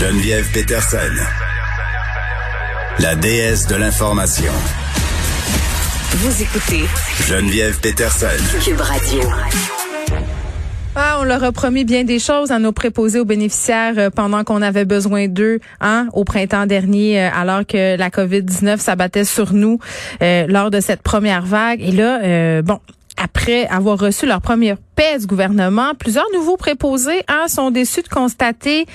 Geneviève Peterson, la déesse de l'information. Vous écoutez Geneviève Peterson. Cube Radio. Ah, on leur a promis bien des choses à nos préposés aux bénéficiaires euh, pendant qu'on avait besoin d'eux hein, au printemps dernier, euh, alors que la COVID-19 s'abattait sur nous euh, lors de cette première vague. Et là, bon, après avoir reçu leur première paix du gouvernement, plusieurs nouveaux préposés hein, sont déçus de constater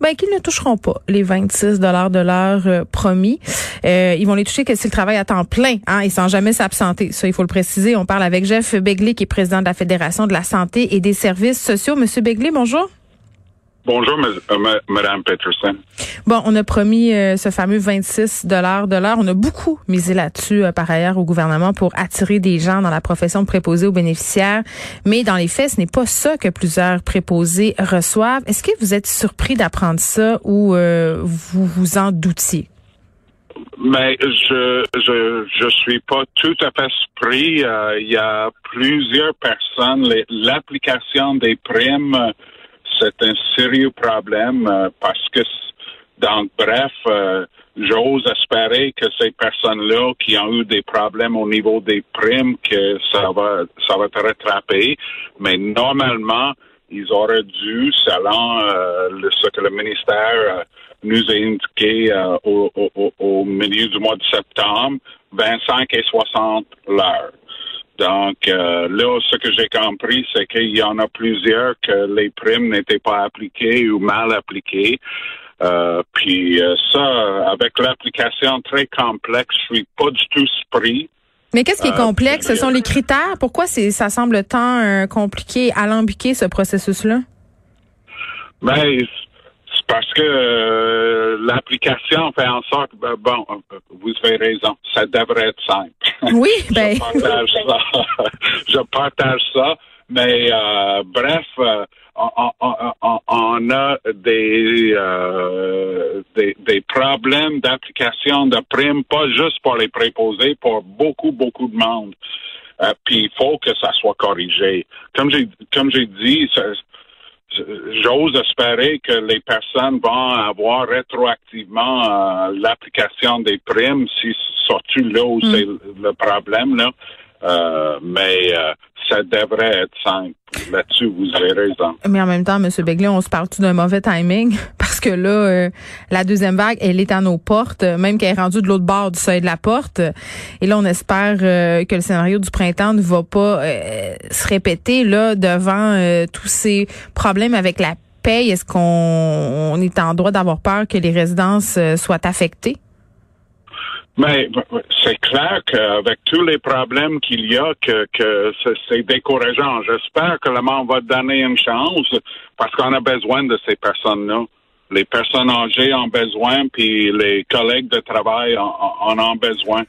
ben, qu'ils ne toucheront pas les 26 dollars de l'heure euh, promis. Euh, ils vont les toucher que si le travail à temps plein hein, et sans jamais s'absenter. Ça, il faut le préciser. On parle avec Jeff Begley, qui est président de la Fédération de la santé et des services sociaux. Monsieur Begley, bonjour. Bonjour, euh, Madame Peterson. Bon, on a promis euh, ce fameux 26 dollars de l'heure. On a beaucoup misé là-dessus euh, par ailleurs au gouvernement pour attirer des gens dans la profession de aux bénéficiaires. Mais dans les faits, ce n'est pas ça que plusieurs préposés reçoivent. Est-ce que vous êtes surpris d'apprendre ça ou vous vous en doutiez? Mais je, je je suis pas tout à fait surpris. Il y a plusieurs personnes. L'application des primes c'est un sérieux problème euh, parce que, donc, bref, euh, j'ose espérer que ces personnes-là qui ont eu des problèmes au niveau des primes, que ça va, ça va être rattrapé. Mais normalement, ils auraient dû, selon euh, ce que le ministère nous a indiqué au, au, au, milieu du mois de septembre, 25 et 60 l'heure. Donc euh, là, ce que j'ai compris, c'est qu'il y en a plusieurs que les primes n'étaient pas appliquées ou mal appliquées. Euh, puis euh, ça, avec l'application très complexe, je suis pas du tout surpris. Mais qu'est-ce qui est complexe? Ce sont les critères. Pourquoi c'est ça semble tant compliqué, alambiqué ce processus-là? Ben, parce que euh, l'application fait en sorte, ben, bon, vous avez raison, ça devrait être simple. Oui, ben. je partage ça. je partage ça. Mais euh, bref, euh, on, a des, des, des problèmes d'application de primes, pas juste pour les préposés, pour beaucoup, beaucoup de monde. puis il faut que ça soit corrigé. Comme j'ai comme j'ai dit, ça, j'ose espérer que les personnes vont avoir rétroactivement euh, l'application des primes si surtout là où hmm. c'est le problème là. Euh, mais euh, ça devrait être simple. Là-dessus, vous avez raison. Mais en même temps, M. Begley, on se parle-tu d'un mauvais timing? Que là, euh, la deuxième vague, elle est à nos portes, même qu'elle est rendue de l'autre bord du seuil de la porte. Et là, on espère euh, que le scénario du printemps ne va pas euh, se répéter là devant tous ces problèmes avec la paye. Est-ce qu'on est en droit d'avoir peur que les résidences soient affectées? Mais c'est clair qu'avec tous les problèmes qu'il y a, que, que c'est décourageant. J'espère que le monde va donner une chance parce qu'on a besoin de ces personnes-là. Les personnes âgées ont besoin, puis les collègues de travail en, ont besoin.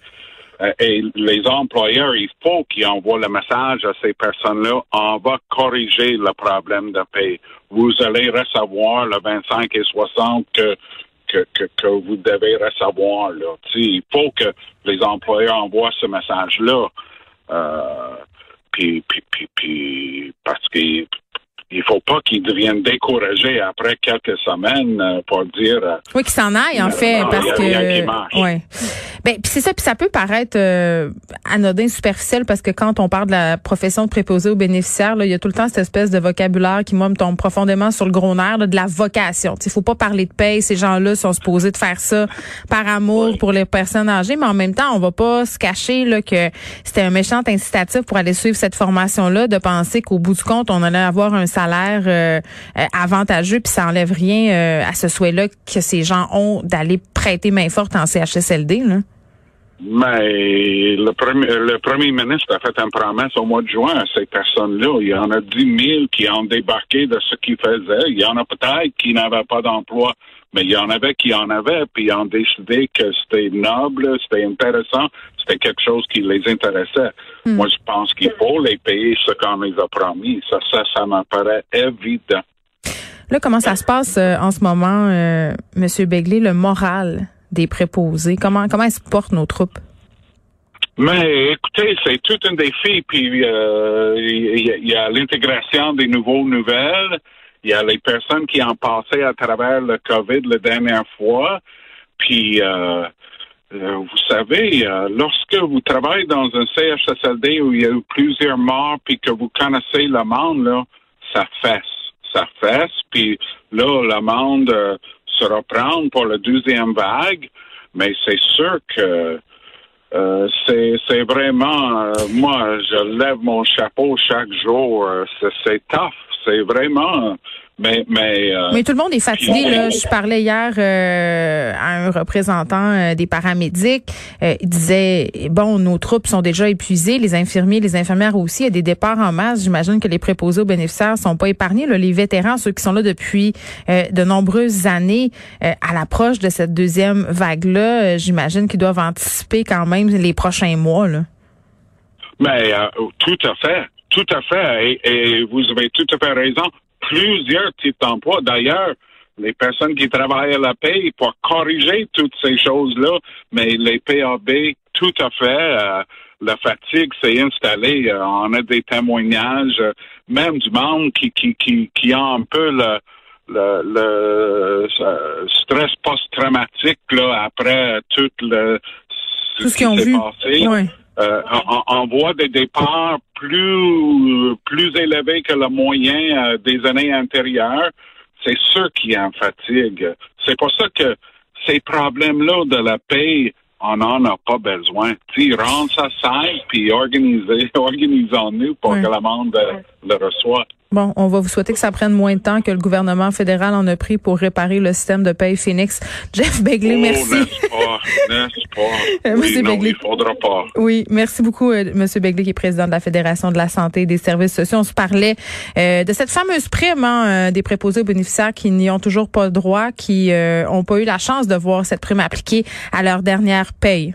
Euh, et les employeurs, il faut qu'ils envoient le message à ces personnes-là. On va corriger le problème de paie. Vous allez recevoir le 25 et 60 que que, vous devez recevoir. Là. il faut que les employeurs envoient ce message-là. Euh, puis, puis, puis, parce qu'il il faut pas qu'ils deviennent découragés après quelques semaines euh, pour dire. Euh, oui, qu'ils s'en aillent en fait, parce que. Ouais. Ben, puis c'est ça, puis ça peut paraître euh, anodin, superficiel, parce que quand on parle de la profession de préposé aux bénéficiaires, là, il y a tout le temps cette espèce de vocabulaire qui moi me tombe profondément sur le gros nerf de la vocation. Il faut pas parler de paye. Ces gens-là sont supposés de faire ça par amour pour les personnes âgées, mais en même temps, on va pas se cacher là que c'était un méchant incitatif pour aller suivre cette formation-là, de penser qu'au bout du compte, on allait avoir un salaire euh, euh, avantageux, puis ça enlève rien euh, à ce souhait-là que ces gens ont d'aller prêter main forte en CHSLD. Là. Mais le premier, le premier ministre a fait une promesse au mois de juin à ces personnes-là. Il y en a 10 000 qui ont débarqué de ce qu'ils faisaient. Il y en a peut-être qui n'avaient pas d'emploi, mais il y en avait qui en avaient, puis ils ont décidé que c'était noble, c'était intéressant, c'était quelque chose qui les intéressait. Hmm. Moi, je pense qu'il faut les payer ce qu'on les a promis. Ça, ça, ça m'apparaît évident. Là, comment ça se passe euh, en ce moment, euh, Monsieur Begley, le moral? Des préposés? Comment, comment elles se portent nos troupes? Mais écoutez, c'est tout un défi. Puis euh, il y, a l'intégration des nouveaux nouvelles. il y a les personnes qui ont passé à travers le COVID la dernière fois. Puis, euh, euh, vous savez, lorsque vous travaillez dans un CHSLD où il y a eu plusieurs morts, puis que vous connaissez le monde, là, ça fesse. Ça fesse. Puis là, le monde se reprend pour la deuxième vague. Mais c'est sûr que euh, c'est vraiment, euh, moi, je lève mon chapeau chaque jour. Euh, c'est tough. C'est vraiment mais, mais, euh, mais tout le monde est fatigué. Là. Je parlais hier un représentant euh, des paramédics. il disait bon, nos troupes sont déjà épuisées, les infirmiers, les infirmières aussi. Il y a des départs en masse. J'imagine que les préposés aux bénéficiaires sont pas épargnés. Les vétérans, ceux qui sont là depuis de nombreuses années, à l'approche de cette deuxième vague-là, j'imagine qu'ils doivent anticiper quand même les prochains mois. Mais tout à fait. Tout à fait. et, vous avez tout à fait raison plusieurs types d'emplois. D'ailleurs, les personnes qui travaillent à la paix pour corriger toutes ces choses-là, mais les PAB, tout à fait, euh, la fatigue s'est installée. Euh, on a des témoignages, euh, même du monde qui, qui, qui, qui a un peu le, le, stress post-traumatique là, après tout le tout ce qu'ils ont vu. Passé. Euh, on, voit des départs plus plus élevés que le moyen des années antérieures. C'est sûr qu'il y a une fatigue. C'est pour ça que ces problèmes-là de la paix, on n'en a pas besoin. T'sais, rendre ça simple puis organisons-nous pour que le monde euh, le reçoive. Bon, on va vous souhaiter que ça prenne moins de temps que le gouvernement fédéral en a pris pour réparer le système de paye Phoenix. Jeff Begley, oh, merci. N'est-ce pas, oui, non, il faudra pas. Oui, merci beaucoup, euh, Monsieur Begley, qui est président de la Fédération de la santé et des services sociaux. On se parlait euh, de cette fameuse prime hein, euh, des préposés aux bénéficiaires qui n'y ont toujours pas droit, qui n'ont pas eu la chance de voir cette prime appliquée à leur dernière paye.